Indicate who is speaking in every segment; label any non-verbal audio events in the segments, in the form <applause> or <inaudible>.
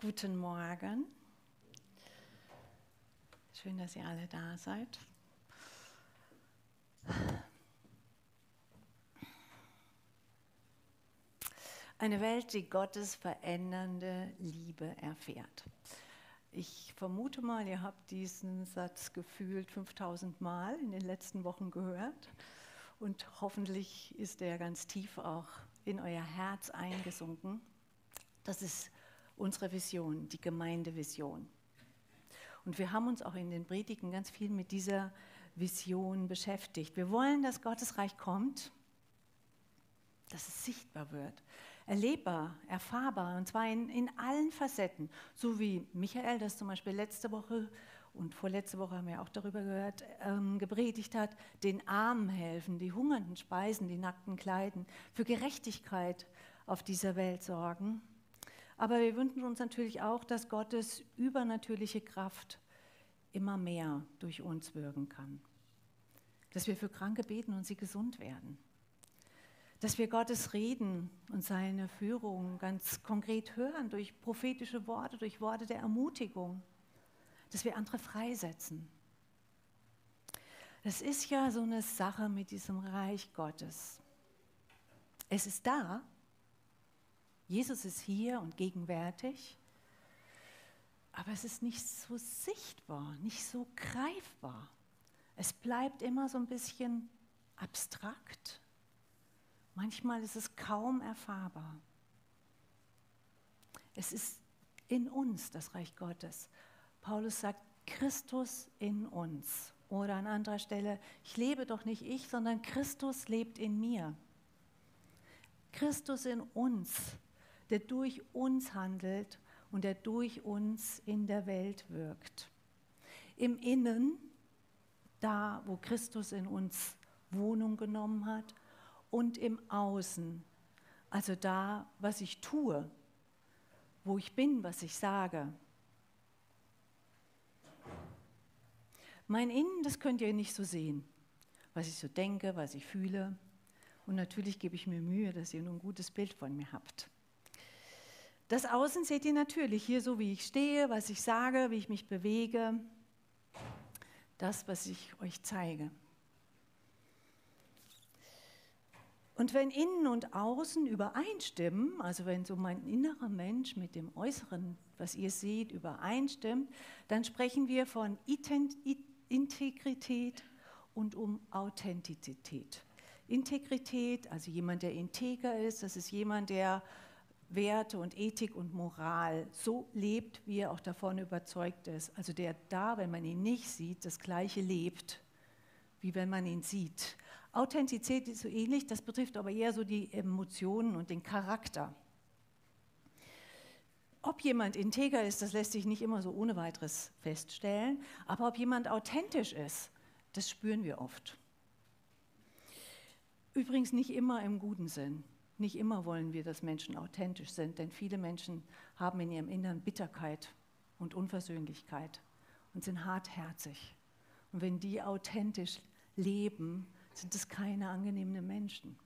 Speaker 1: Guten Morgen. Schön, dass ihr alle da seid. Eine Welt, die Gottes verändernde Liebe erfährt. Ich vermute mal, ihr habt diesen Satz gefühlt 5000 Mal in den letzten Wochen gehört und hoffentlich ist er ganz tief auch in euer Herz eingesunken. Das ist unsere Vision, die Gemeindevision. Und wir haben uns auch in den Predigen ganz viel mit dieser Vision beschäftigt. Wir wollen, dass Gottes Reich kommt, dass es sichtbar wird, erlebbar, erfahrbar, und zwar in, in allen Facetten. So wie Michael das zum Beispiel letzte Woche und vorletzte Woche haben wir auch darüber gehört, ähm, gepredigt hat, den Armen helfen, die Hungernden speisen, die Nackten kleiden, für Gerechtigkeit auf dieser Welt sorgen. Aber wir wünschen uns natürlich auch, dass Gottes übernatürliche Kraft immer mehr durch uns wirken kann. Dass wir für Kranke beten und sie gesund werden. Dass wir Gottes Reden und seine Führung ganz konkret hören durch prophetische Worte, durch Worte der Ermutigung. Dass wir andere freisetzen. Das ist ja so eine Sache mit diesem Reich Gottes. Es ist da, Jesus ist hier und gegenwärtig, aber es ist nicht so sichtbar, nicht so greifbar. Es bleibt immer so ein bisschen abstrakt. Manchmal ist es kaum erfahrbar. Es ist in uns das Reich Gottes. Paulus sagt, Christus in uns. Oder an anderer Stelle, ich lebe doch nicht ich, sondern Christus lebt in mir. Christus in uns der durch uns handelt und der durch uns in der Welt wirkt. Im Innen, da wo Christus in uns Wohnung genommen hat, und im Außen, also da, was ich tue, wo ich bin, was ich sage. Mein Innen, das könnt ihr nicht so sehen, was ich so denke, was ich fühle. Und natürlich gebe ich mir Mühe, dass ihr nur ein gutes Bild von mir habt. Das Außen seht ihr natürlich hier so, wie ich stehe, was ich sage, wie ich mich bewege. Das, was ich euch zeige. Und wenn innen und außen übereinstimmen, also wenn so mein innerer Mensch mit dem äußeren, was ihr seht, übereinstimmt, dann sprechen wir von Integrität und um Authentizität. Integrität, also jemand, der integer ist, das ist jemand, der Werte und Ethik und Moral so lebt, wie er auch davon überzeugt ist. Also der da, wenn man ihn nicht sieht, das gleiche lebt, wie wenn man ihn sieht. Authentizität ist so ähnlich, das betrifft aber eher so die Emotionen und den Charakter. Ob jemand integer ist, das lässt sich nicht immer so ohne weiteres feststellen, aber ob jemand authentisch ist, das spüren wir oft. Übrigens nicht immer im guten Sinn. Nicht immer wollen wir, dass Menschen authentisch sind, denn viele Menschen haben in ihrem Innern Bitterkeit und Unversöhnlichkeit und sind hartherzig. Und wenn die authentisch leben, sind es keine angenehmen Menschen.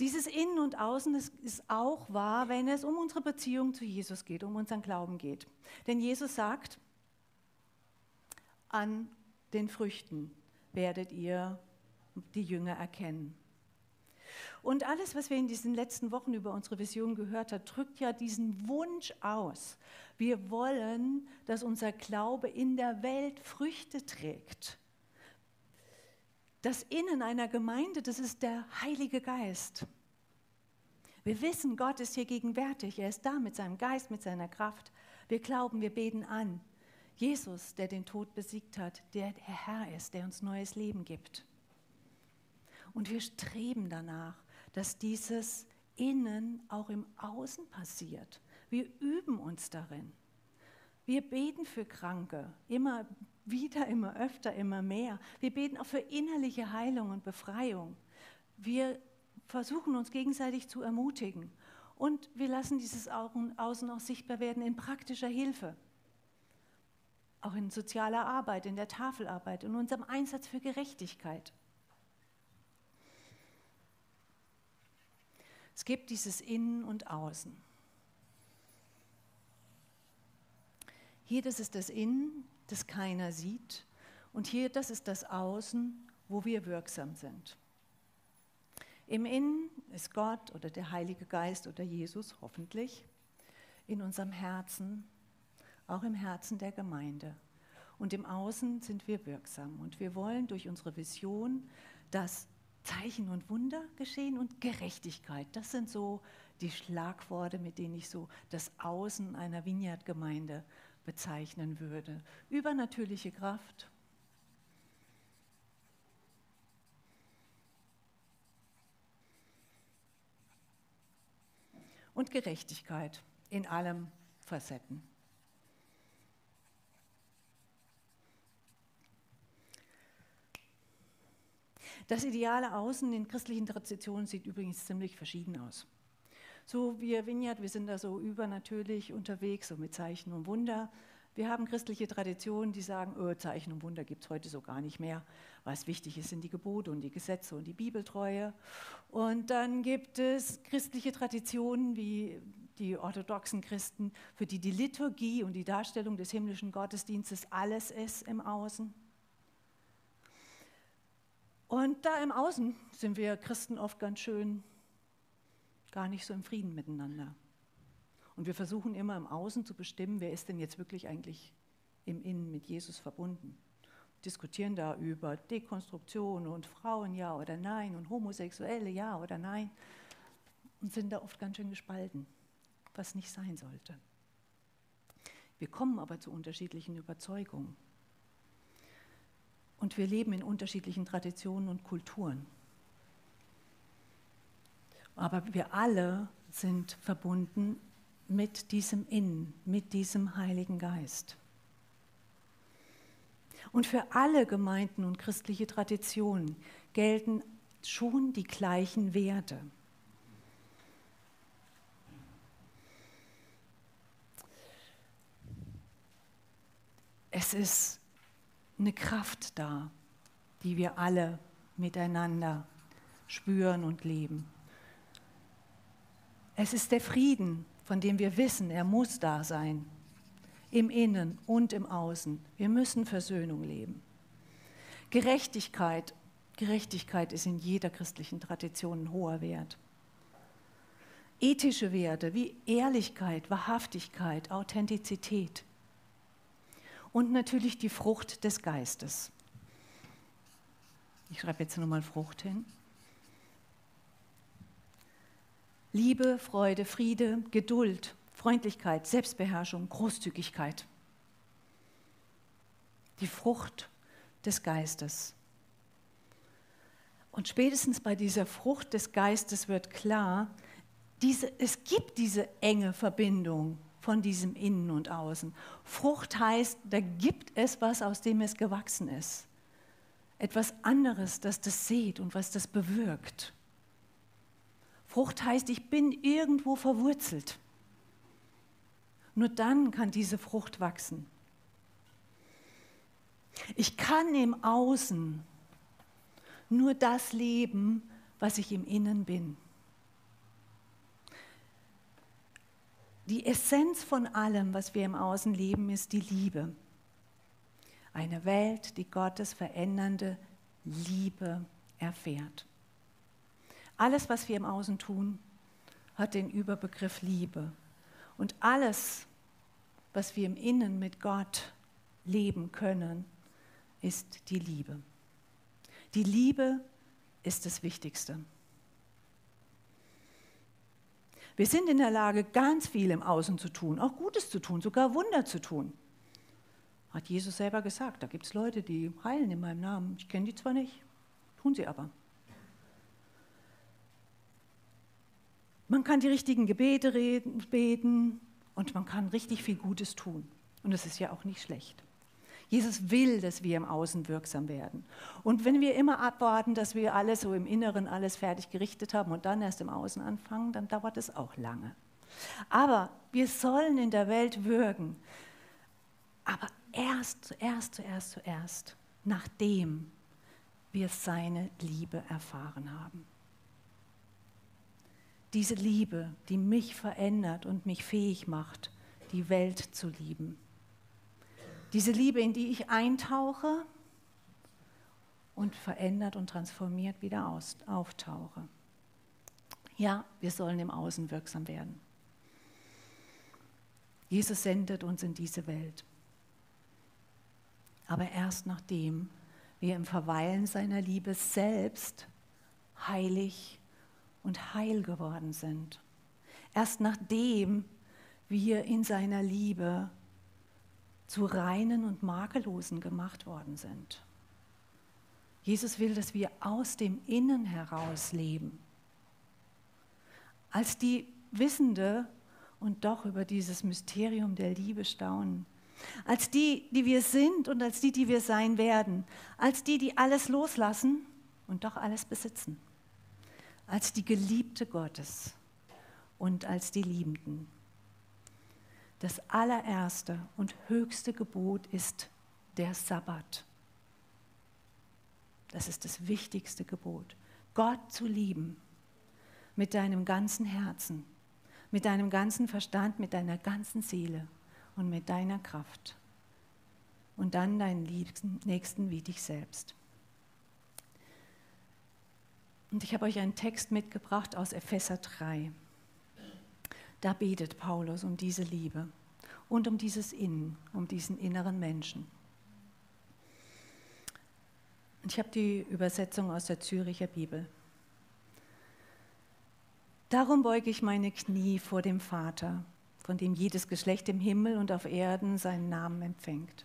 Speaker 1: Dieses Innen und Außen ist auch wahr, wenn es um unsere Beziehung zu Jesus geht, um unseren Glauben geht. Denn Jesus sagt, an den Früchten werdet ihr die Jünger erkennen. Und alles, was wir in diesen letzten Wochen über unsere Vision gehört haben, drückt ja diesen Wunsch aus. Wir wollen, dass unser Glaube in der Welt Früchte trägt. Das Innen einer Gemeinde, das ist der Heilige Geist. Wir wissen, Gott ist hier gegenwärtig. Er ist da mit seinem Geist, mit seiner Kraft. Wir glauben, wir beten an. Jesus, der den Tod besiegt hat, der der Herr ist, der uns neues Leben gibt. Und wir streben danach, dass dieses Innen auch im Außen passiert. Wir üben uns darin. Wir beten für Kranke, immer wieder, immer öfter, immer mehr. Wir beten auch für innerliche Heilung und Befreiung. Wir versuchen uns gegenseitig zu ermutigen. Und wir lassen dieses Außen auch sichtbar werden in praktischer Hilfe. Auch in sozialer Arbeit, in der Tafelarbeit, in unserem Einsatz für Gerechtigkeit. Es gibt dieses Innen und Außen. Hier, das ist das Innen, das keiner sieht. Und hier, das ist das Außen, wo wir wirksam sind. Im Innen ist Gott oder der Heilige Geist oder Jesus hoffentlich in unserem Herzen, auch im Herzen der Gemeinde. Und im Außen sind wir wirksam. Und wir wollen durch unsere Vision, dass Zeichen und Wunder geschehen und Gerechtigkeit. Das sind so die Schlagworte, mit denen ich so das Außen einer Vineyard-Gemeinde bezeichnen würde. Übernatürliche Kraft. Und Gerechtigkeit in allen Facetten. Das ideale Außen in christlichen Traditionen sieht übrigens ziemlich verschieden aus. So wir Vineyard, wir sind da so übernatürlich unterwegs, so mit Zeichen und Wunder. Wir haben christliche Traditionen, die sagen, oh, Zeichen und Wunder gibt es heute so gar nicht mehr. Was wichtig ist, sind die Gebote und die Gesetze und die Bibeltreue. Und dann gibt es christliche Traditionen wie die orthodoxen Christen, für die die Liturgie und die Darstellung des himmlischen Gottesdienstes alles ist im Außen. Und da im Außen sind wir Christen oft ganz schön gar nicht so im Frieden miteinander. Und wir versuchen immer im Außen zu bestimmen, wer ist denn jetzt wirklich eigentlich im Innen mit Jesus verbunden. Diskutieren da über Dekonstruktion und Frauen ja oder nein und Homosexuelle ja oder nein und sind da oft ganz schön gespalten, was nicht sein sollte. Wir kommen aber zu unterschiedlichen Überzeugungen. Und wir leben in unterschiedlichen Traditionen und Kulturen. Aber wir alle sind verbunden mit diesem Innen, mit diesem Heiligen Geist. Und für alle Gemeinden und christliche Traditionen gelten schon die gleichen Werte. Es ist eine Kraft da, die wir alle miteinander spüren und leben. Es ist der Frieden, von dem wir wissen, er muss da sein, im Innen und im Außen. Wir müssen Versöhnung leben. Gerechtigkeit, Gerechtigkeit ist in jeder christlichen Tradition ein hoher Wert. Ethische Werte wie Ehrlichkeit, Wahrhaftigkeit, Authentizität, und natürlich die Frucht des Geistes. Ich schreibe jetzt nochmal Frucht hin. Liebe, Freude, Friede, Geduld, Freundlichkeit, Selbstbeherrschung, Großzügigkeit. Die Frucht des Geistes. Und spätestens bei dieser Frucht des Geistes wird klar, diese, es gibt diese enge Verbindung von diesem Innen und Außen. Frucht heißt, da gibt es was, aus dem es gewachsen ist. Etwas anderes, das das sieht und was das bewirkt. Frucht heißt, ich bin irgendwo verwurzelt. Nur dann kann diese Frucht wachsen. Ich kann im Außen nur das leben, was ich im Innen bin. Die Essenz von allem, was wir im Außen leben, ist die Liebe. Eine Welt, die Gottes verändernde Liebe erfährt. Alles, was wir im Außen tun, hat den Überbegriff Liebe. Und alles, was wir im Innen mit Gott leben können, ist die Liebe. Die Liebe ist das Wichtigste. Wir sind in der Lage, ganz viel im Außen zu tun, auch Gutes zu tun, sogar Wunder zu tun. Hat Jesus selber gesagt, da gibt es Leute, die heilen in meinem Namen. Ich kenne die zwar nicht, tun sie aber. Man kann die richtigen Gebete reden, beten und man kann richtig viel Gutes tun. Und das ist ja auch nicht schlecht. Jesus will, dass wir im Außen wirksam werden. Und wenn wir immer abwarten, dass wir alles so im Inneren alles fertig gerichtet haben und dann erst im Außen anfangen, dann dauert es auch lange. Aber wir sollen in der Welt wirken. Aber erst, zuerst, zuerst, zuerst, nachdem wir seine Liebe erfahren haben. Diese Liebe, die mich verändert und mich fähig macht, die Welt zu lieben. Diese Liebe, in die ich eintauche und verändert und transformiert wieder aus, auftauche. Ja, wir sollen im Außen wirksam werden. Jesus sendet uns in diese Welt. Aber erst nachdem wir im Verweilen seiner Liebe selbst heilig und heil geworden sind. Erst nachdem wir in seiner Liebe zu reinen und makellosen gemacht worden sind. Jesus will, dass wir aus dem Innen heraus leben. Als die Wissende und doch über dieses Mysterium der Liebe staunen. Als die, die wir sind und als die, die wir sein werden. Als die, die alles loslassen und doch alles besitzen. Als die Geliebte Gottes und als die Liebenden. Das allererste und höchste Gebot ist der Sabbat. Das ist das wichtigste Gebot. Gott zu lieben mit deinem ganzen Herzen, mit deinem ganzen Verstand, mit deiner ganzen Seele und mit deiner Kraft. Und dann deinen Liebsten, Nächsten wie dich selbst. Und ich habe euch einen Text mitgebracht aus Epheser 3. Da betet Paulus um diese Liebe und um dieses Innen, um diesen inneren Menschen. Ich habe die Übersetzung aus der Züricher Bibel. Darum beuge ich meine Knie vor dem Vater, von dem jedes Geschlecht im Himmel und auf Erden seinen Namen empfängt.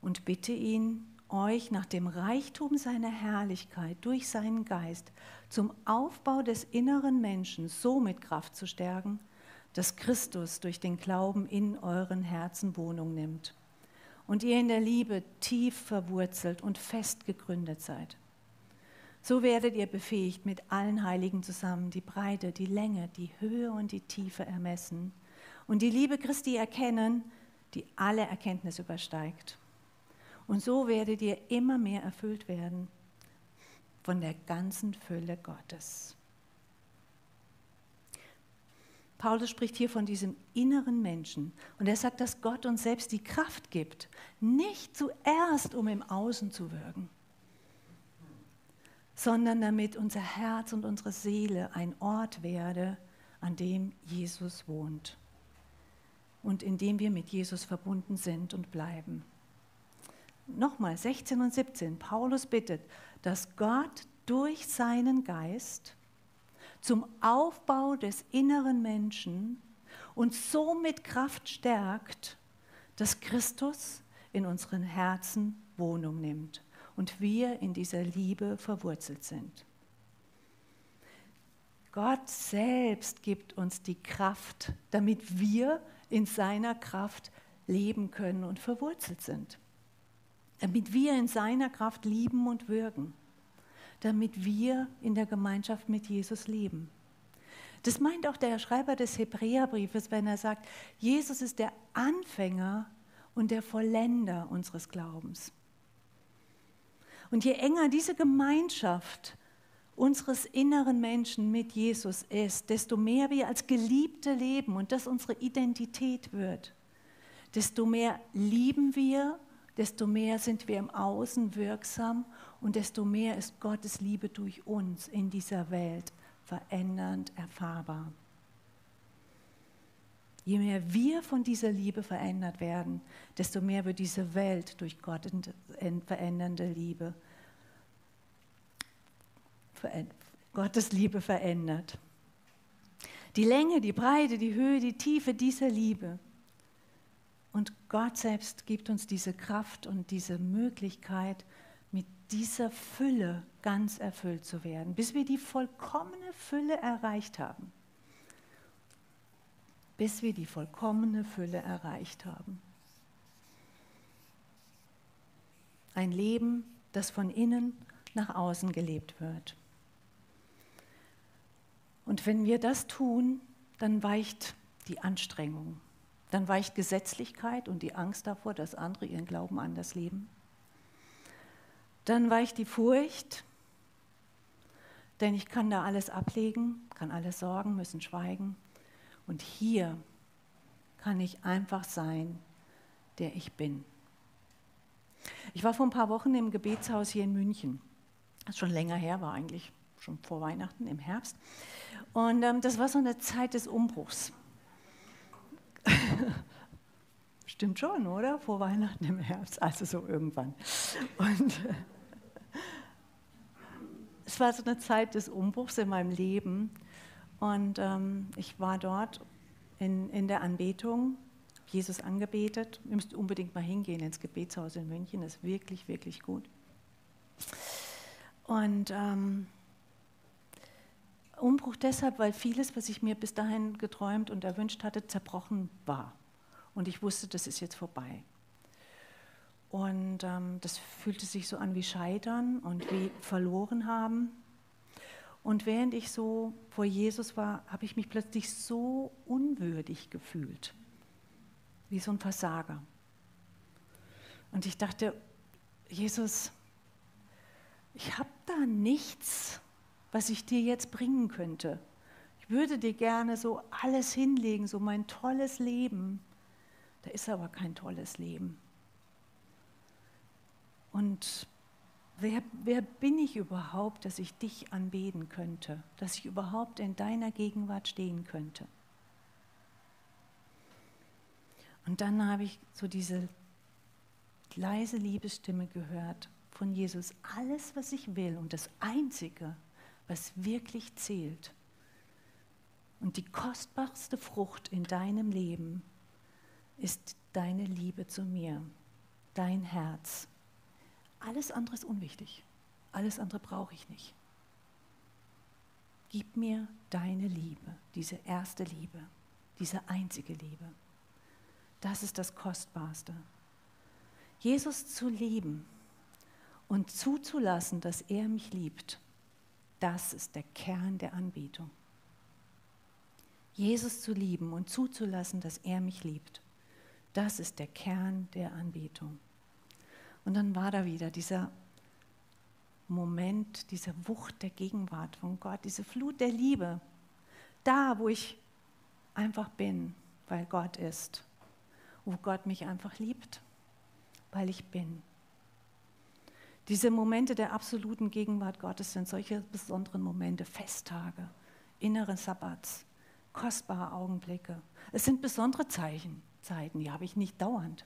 Speaker 1: Und bitte ihn, euch nach dem Reichtum seiner Herrlichkeit durch seinen Geist zum Aufbau des inneren Menschen so mit Kraft zu stärken, dass Christus durch den Glauben in euren Herzen Wohnung nimmt und ihr in der Liebe tief verwurzelt und fest gegründet seid. So werdet ihr befähigt, mit allen Heiligen zusammen die Breite, die Länge, die Höhe und die Tiefe ermessen und die Liebe Christi erkennen, die alle Erkenntnis übersteigt. Und so werdet ihr immer mehr erfüllt werden von der ganzen Fülle Gottes. Paulus spricht hier von diesem inneren Menschen und er sagt, dass Gott uns selbst die Kraft gibt, nicht zuerst, um im Außen zu wirken, sondern damit unser Herz und unsere Seele ein Ort werde, an dem Jesus wohnt und in dem wir mit Jesus verbunden sind und bleiben. Nochmal 16 und 17. Paulus bittet, dass Gott durch seinen Geist zum Aufbau des inneren Menschen uns so mit Kraft stärkt, dass Christus in unseren Herzen Wohnung nimmt und wir in dieser Liebe verwurzelt sind. Gott selbst gibt uns die Kraft, damit wir in seiner Kraft leben können und verwurzelt sind. Damit wir in seiner Kraft lieben und wirken. Damit wir in der Gemeinschaft mit Jesus leben. Das meint auch der Schreiber des Hebräerbriefes, wenn er sagt, Jesus ist der Anfänger und der Vollender unseres Glaubens. Und je enger diese Gemeinschaft unseres inneren Menschen mit Jesus ist, desto mehr wir als Geliebte leben und das unsere Identität wird, desto mehr lieben wir, desto mehr sind wir im Außen wirksam und desto mehr ist Gottes Liebe durch uns in dieser Welt verändernd erfahrbar. Je mehr wir von dieser Liebe verändert werden, desto mehr wird diese Welt durch Gott verändernde Liebe, Gottes Liebe verändert. Die Länge, die Breite, die Höhe, die Tiefe dieser Liebe. Und Gott selbst gibt uns diese Kraft und diese Möglichkeit, mit dieser Fülle ganz erfüllt zu werden, bis wir die vollkommene Fülle erreicht haben bis wir die vollkommene Fülle erreicht haben. Ein Leben, das von innen nach außen gelebt wird. Und wenn wir das tun, dann weicht die Anstrengung, dann weicht Gesetzlichkeit und die Angst davor, dass andere ihren Glauben anders leben. Dann weicht die Furcht, denn ich kann da alles ablegen, kann alles sorgen, müssen schweigen. Und hier kann ich einfach sein, der ich bin. Ich war vor ein paar Wochen im Gebetshaus hier in München. Das ist schon länger her, war eigentlich schon vor Weihnachten im Herbst. Und ähm, das war so eine Zeit des Umbruchs. <laughs> Stimmt schon, oder? Vor Weihnachten im Herbst, also so irgendwann. Und äh, es war so eine Zeit des Umbruchs in meinem Leben. Und ähm, ich war dort in, in der Anbetung, Jesus angebetet. Ihr müsst unbedingt mal hingehen ins Gebetshaus in München, das ist wirklich, wirklich gut. Und ähm, Umbruch deshalb, weil vieles, was ich mir bis dahin geträumt und erwünscht hatte, zerbrochen war. Und ich wusste, das ist jetzt vorbei. Und ähm, das fühlte sich so an wie Scheitern und wie verloren haben. Und während ich so vor Jesus war, habe ich mich plötzlich so unwürdig gefühlt, wie so ein Versager. Und ich dachte, Jesus, ich habe da nichts, was ich dir jetzt bringen könnte. Ich würde dir gerne so alles hinlegen, so mein tolles Leben. Da ist aber kein tolles Leben. Und wer, wer bin ich überhaupt, dass ich dich anbeten könnte, dass ich überhaupt in deiner Gegenwart stehen könnte? Und dann habe ich so diese leise Liebesstimme gehört von Jesus. Alles, was ich will und das Einzige, was wirklich zählt und die kostbarste Frucht in deinem Leben ist deine Liebe zu mir, dein Herz. Alles andere ist unwichtig. Alles andere brauche ich nicht. Gib mir deine Liebe, diese erste Liebe, diese einzige Liebe. Das ist das Kostbarste. Jesus zu lieben und zuzulassen, dass er mich liebt, das ist der Kern der Anbetung. Jesus zu lieben und zuzulassen, dass er mich liebt, das ist der Kern der Anbetung. Und dann war da wieder dieser Moment, diese Wucht der Gegenwart von Gott, diese Flut der Liebe. Da, wo ich einfach bin, weil Gott ist. Wo Gott mich einfach liebt, weil ich bin. Diese Momente der absoluten Gegenwart Gottes sind solche besonderen Momente, Festtage, innere Sabbats, kostbare Augenblicke. Es sind besondere Zeichen. Zeiten, die habe ich nicht dauernd.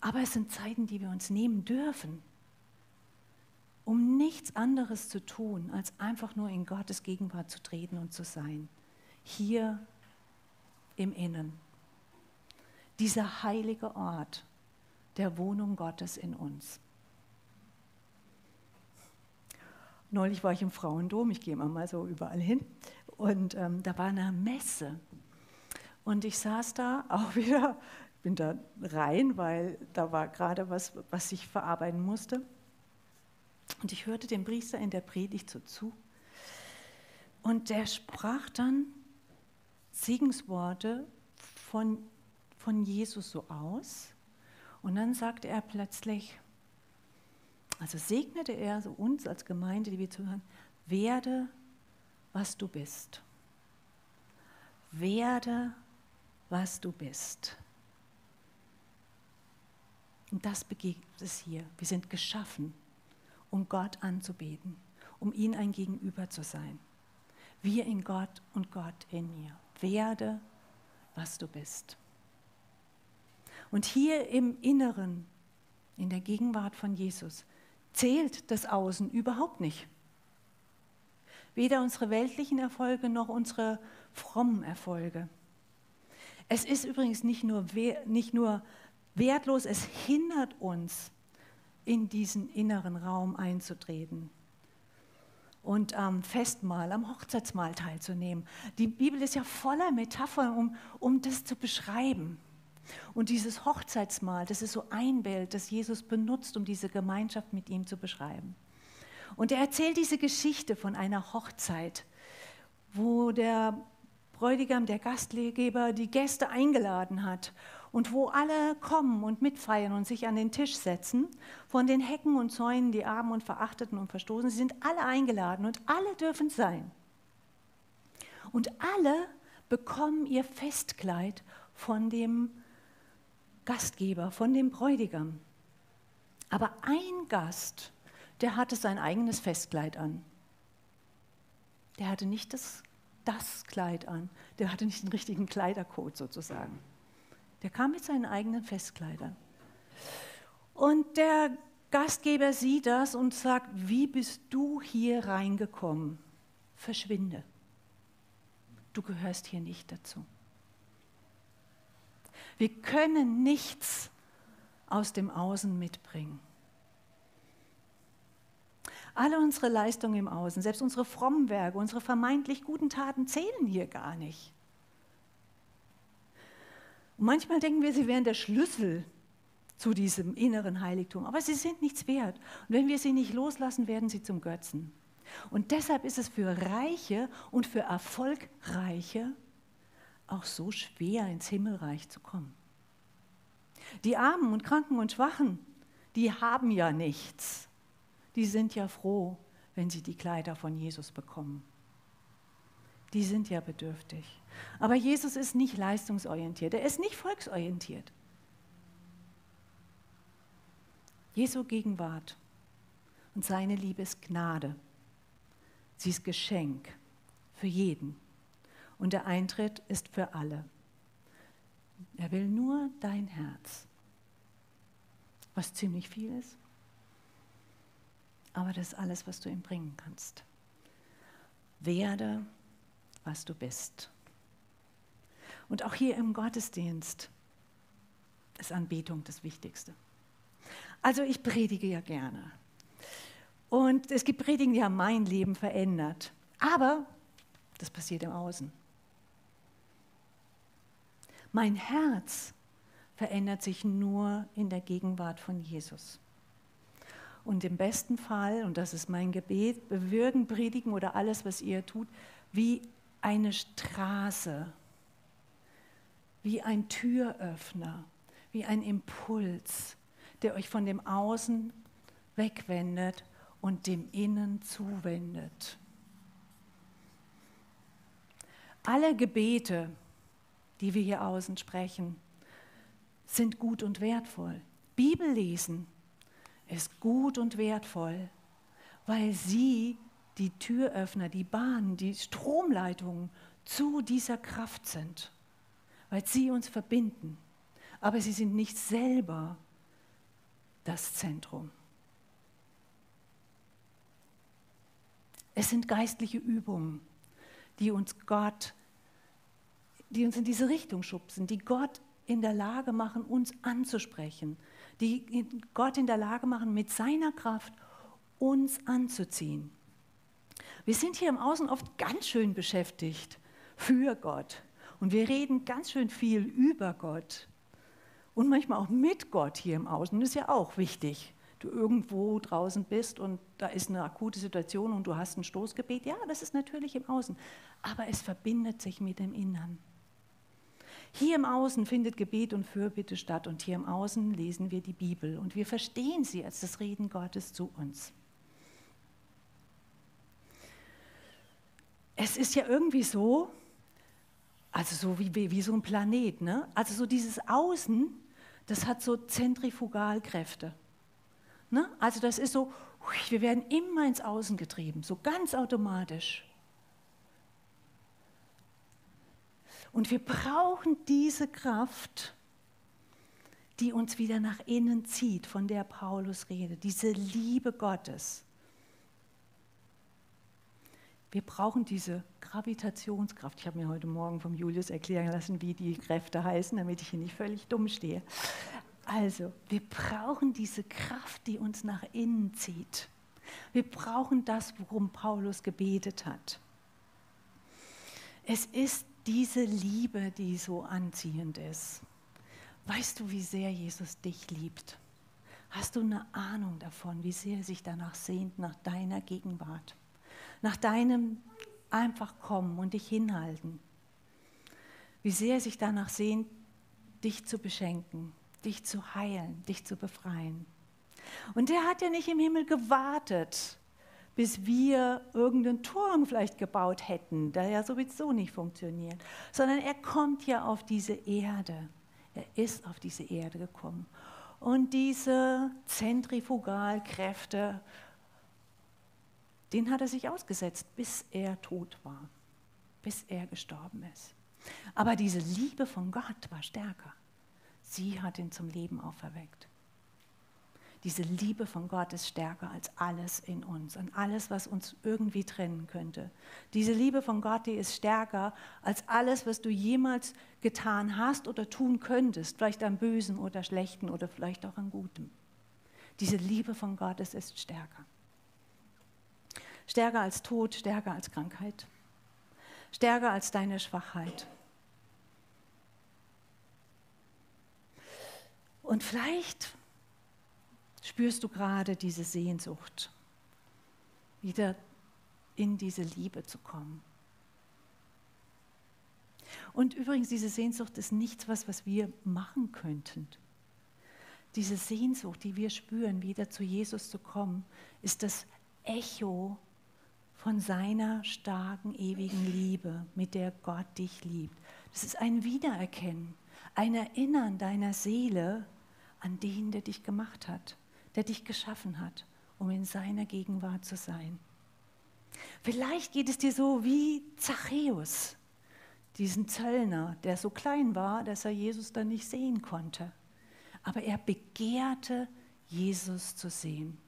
Speaker 1: Aber es sind Zeiten, die wir uns nehmen dürfen, um nichts anderes zu tun, als einfach nur in Gottes Gegenwart zu treten und zu sein. Hier im Innen. Dieser heilige Ort der Wohnung Gottes in uns. Neulich war ich im Frauendom, ich gehe immer mal so überall hin, und ähm, da war eine Messe und ich saß da auch <laughs> wieder, bin da rein, weil da war gerade was, was ich verarbeiten musste. Und ich hörte dem Priester in der Predigt so zu. Und der sprach dann Segensworte von, von Jesus so aus. Und dann sagte er plötzlich, also segnete er so uns als Gemeinde, die wir zuhören, werde, was du bist. Werde, was du bist. Und das begegnet es hier. Wir sind geschaffen, um Gott anzubeten, um ihm ein Gegenüber zu sein. Wir in Gott und Gott in mir. Werde, was du bist. Und hier im Inneren, in der Gegenwart von Jesus, zählt das Außen überhaupt nicht. Weder unsere weltlichen Erfolge noch unsere frommen Erfolge. Es ist übrigens nicht nur, nicht nur wertlos, es hindert uns, in diesen inneren Raum einzutreten und am Festmahl, am Hochzeitsmahl teilzunehmen. Die Bibel ist ja voller Metaphern, um, um das zu beschreiben. Und dieses Hochzeitsmahl, das ist so ein Bild, das Jesus benutzt, um diese Gemeinschaft mit ihm zu beschreiben. Und er erzählt diese Geschichte von einer Hochzeit, wo der Bräutigam, der Gastgeber, die Gäste eingeladen hat und wo alle kommen und mitfeiern und sich an den Tisch setzen, von den Hecken und Zäunen, die Armen und Verachteten und Verstoßen, sie sind alle eingeladen und alle dürfen sein. Und alle bekommen ihr Festkleid von dem Gastgeber von dem Bräutigam. Aber ein Gast, der hatte sein eigenes Festkleid an. Der hatte nicht das, das Kleid an, der hatte nicht den richtigen Kleidercode sozusagen. Der kam mit seinen eigenen Festkleidern. Und der Gastgeber sieht das und sagt, wie bist du hier reingekommen? Verschwinde. Du gehörst hier nicht dazu. Wir können nichts aus dem Außen mitbringen. Alle unsere Leistungen im Außen, selbst unsere frommen Werke, unsere vermeintlich guten Taten zählen hier gar nicht. Und manchmal denken wir, sie wären der Schlüssel zu diesem inneren Heiligtum, aber sie sind nichts wert. Und wenn wir sie nicht loslassen, werden sie zum Götzen. Und deshalb ist es für Reiche und für Erfolgreiche auch so schwer, ins Himmelreich zu kommen. Die Armen und Kranken und Schwachen, die haben ja nichts. Die sind ja froh, wenn sie die Kleider von Jesus bekommen. Die sind ja bedürftig. Aber Jesus ist nicht leistungsorientiert, er ist nicht volksorientiert. Jesu Gegenwart und seine Liebe ist Gnade. Sie ist Geschenk für jeden. Und der Eintritt ist für alle. Er will nur dein Herz, was ziemlich viel ist. Aber das ist alles, was du ihm bringen kannst. Werde, was du bist. Und auch hier im Gottesdienst ist Anbetung das Wichtigste. Also ich predige ja gerne. Und es gibt Predigen, die haben mein Leben verändert. Aber das passiert im Außen. Mein Herz verändert sich nur in der Gegenwart von Jesus. Und im besten Fall, und das ist mein Gebet, bewirken Predigen oder alles, was ihr tut, wie eine Straße, wie ein Türöffner, wie ein Impuls, der euch von dem Außen wegwendet und dem Innen zuwendet. Alle Gebete, die wir hier außen sprechen, sind gut und wertvoll. Bibel lesen ist gut und wertvoll, weil sie die Türöffner, die Bahnen, die Stromleitungen zu dieser Kraft sind, weil sie uns verbinden. Aber sie sind nicht selber das Zentrum. Es sind geistliche Übungen, die uns Gott die uns in diese Richtung schubsen, die Gott in der Lage machen, uns anzusprechen, die Gott in der Lage machen, mit seiner Kraft uns anzuziehen. Wir sind hier im Außen oft ganz schön beschäftigt für Gott und wir reden ganz schön viel über Gott und manchmal auch mit Gott hier im Außen. Das ist ja auch wichtig. Du irgendwo draußen bist und da ist eine akute Situation und du hast ein Stoßgebet. Ja, das ist natürlich im Außen, aber es verbindet sich mit dem Innern. Hier im Außen findet Gebet und Fürbitte statt und hier im Außen lesen wir die Bibel und wir verstehen sie als das Reden Gottes zu uns. Es ist ja irgendwie so, also so wie, wie so ein Planet, ne? also so dieses Außen, das hat so Zentrifugalkräfte. Ne? Also das ist so, wir werden immer ins Außen getrieben, so ganz automatisch. Und wir brauchen diese Kraft, die uns wieder nach innen zieht, von der Paulus redet, diese Liebe Gottes. Wir brauchen diese Gravitationskraft. Ich habe mir heute Morgen vom Julius erklären lassen, wie die Kräfte heißen, damit ich hier nicht völlig dumm stehe. Also, wir brauchen diese Kraft, die uns nach innen zieht. Wir brauchen das, worum Paulus gebetet hat. Es ist diese Liebe, die so anziehend ist. Weißt du, wie sehr Jesus dich liebt? Hast du eine Ahnung davon, wie sehr er sich danach sehnt, nach deiner Gegenwart, nach deinem einfach kommen und dich hinhalten? Wie sehr er sich danach sehnt, dich zu beschenken, dich zu heilen, dich zu befreien. Und der hat ja nicht im Himmel gewartet, bis wir irgendeinen Turm vielleicht gebaut hätten, der ja sowieso nicht funktioniert, sondern er kommt ja auf diese Erde. Er ist auf diese Erde gekommen. Und diese Zentrifugalkräfte, den hat er sich ausgesetzt, bis er tot war, bis er gestorben ist. Aber diese Liebe von Gott war stärker. Sie hat ihn zum Leben auferweckt. Diese Liebe von Gott ist stärker als alles in uns und alles, was uns irgendwie trennen könnte. Diese Liebe von Gott, die ist stärker als alles, was du jemals getan hast oder tun könntest, vielleicht an Bösen oder Schlechten oder vielleicht auch an Gutem. Diese Liebe von Gott ist, ist stärker. Stärker als Tod, stärker als Krankheit, stärker als deine Schwachheit. Und vielleicht spürst du gerade diese Sehnsucht, wieder in diese Liebe zu kommen. Und übrigens, diese Sehnsucht ist nichts, was, was wir machen könnten. Diese Sehnsucht, die wir spüren, wieder zu Jesus zu kommen, ist das Echo von seiner starken, ewigen Liebe, mit der Gott dich liebt. Das ist ein Wiedererkennen, ein Erinnern deiner Seele an den, der dich gemacht hat der dich geschaffen hat, um in seiner Gegenwart zu sein. Vielleicht geht es dir so wie Zachäus, diesen Zöllner, der so klein war, dass er Jesus dann nicht sehen konnte. Aber er begehrte, Jesus zu sehen.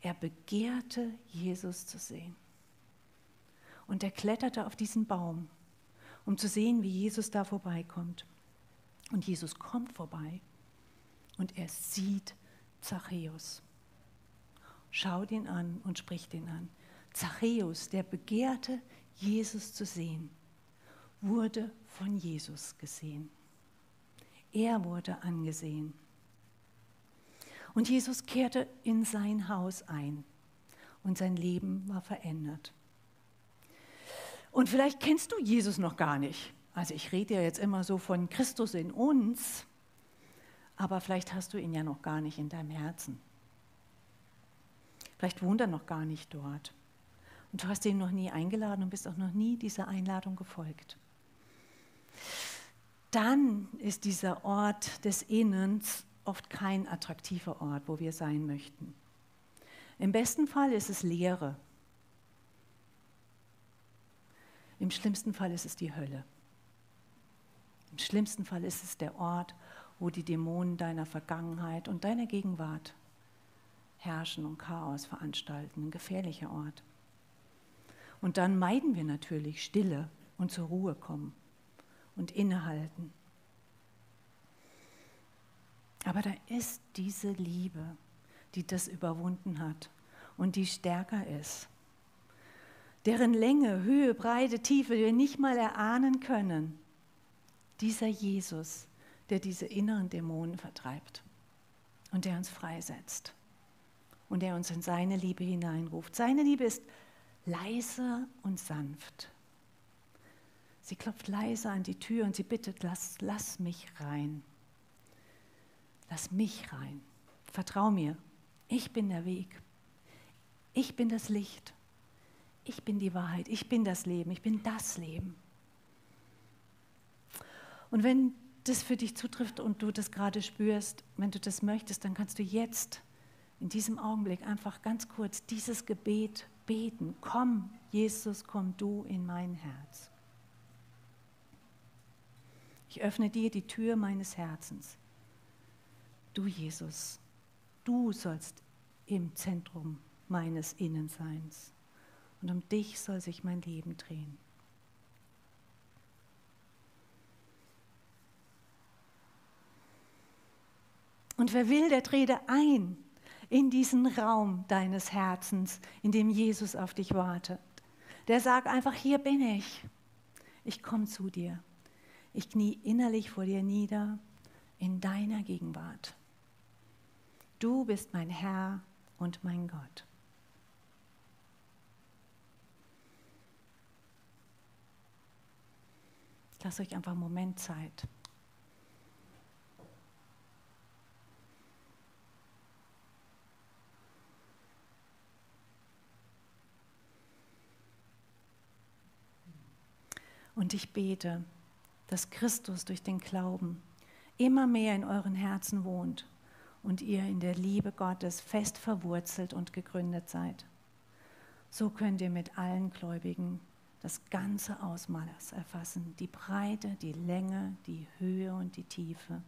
Speaker 1: Er begehrte, Jesus zu sehen. Und er kletterte auf diesen Baum, um zu sehen, wie Jesus da vorbeikommt. Und Jesus kommt vorbei und er sieht Zachäus. Schaut ihn an und spricht ihn an. Zachäus, der begehrte, Jesus zu sehen, wurde von Jesus gesehen. Er wurde angesehen. Und Jesus kehrte in sein Haus ein und sein Leben war verändert. Und vielleicht kennst du Jesus noch gar nicht. Also ich rede ja jetzt immer so von Christus in uns, aber vielleicht hast du ihn ja noch gar nicht in deinem Herzen. Vielleicht wohnt er noch gar nicht dort. Und du hast ihn noch nie eingeladen und bist auch noch nie dieser Einladung gefolgt. Dann ist dieser Ort des Innens oft kein attraktiver Ort, wo wir sein möchten. Im besten Fall ist es Leere. Im schlimmsten Fall ist es die Hölle. Im schlimmsten Fall ist es der Ort, wo die Dämonen deiner Vergangenheit und deiner Gegenwart herrschen und Chaos veranstalten, ein gefährlicher Ort. Und dann meiden wir natürlich Stille und zur Ruhe kommen und innehalten. Aber da ist diese Liebe, die das überwunden hat und die stärker ist, deren Länge, Höhe, Breite, Tiefe wir nicht mal erahnen können. Dieser Jesus, der diese inneren Dämonen vertreibt und der uns freisetzt und der uns in seine Liebe hineinruft. Seine Liebe ist leise und sanft. Sie klopft leise an die Tür und sie bittet, lass, lass mich rein. Lass mich rein. Vertrau mir. Ich bin der Weg. Ich bin das Licht. Ich bin die Wahrheit. Ich bin das Leben. Ich bin das Leben. Und wenn das für dich zutrifft und du das gerade spürst, wenn du das möchtest, dann kannst du jetzt in diesem Augenblick einfach ganz kurz dieses Gebet beten. Komm, Jesus, komm du in mein Herz. Ich öffne dir die Tür meines Herzens. Du, Jesus, du sollst im Zentrum meines Innenseins. Und um dich soll sich mein Leben drehen. Und wer will, der trete ein in diesen Raum deines Herzens, in dem Jesus auf dich wartet. Der sagt einfach, hier bin ich. Ich komme zu dir. Ich knie innerlich vor dir nieder in deiner Gegenwart. Du bist mein Herr und mein Gott. Lasst euch einfach einen Moment Zeit. Ich bete, dass Christus durch den Glauben immer mehr in euren Herzen wohnt und ihr in der Liebe Gottes fest verwurzelt und gegründet seid. So könnt ihr mit allen Gläubigen das ganze Ausmaß erfassen, die Breite, die Länge, die Höhe und die Tiefe.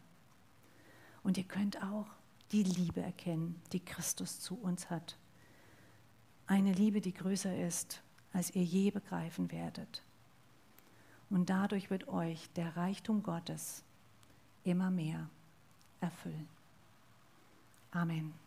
Speaker 1: Und ihr könnt auch die Liebe erkennen, die Christus zu uns hat. Eine Liebe, die größer ist, als ihr je begreifen werdet. Und dadurch wird euch der Reichtum Gottes immer mehr erfüllen. Amen.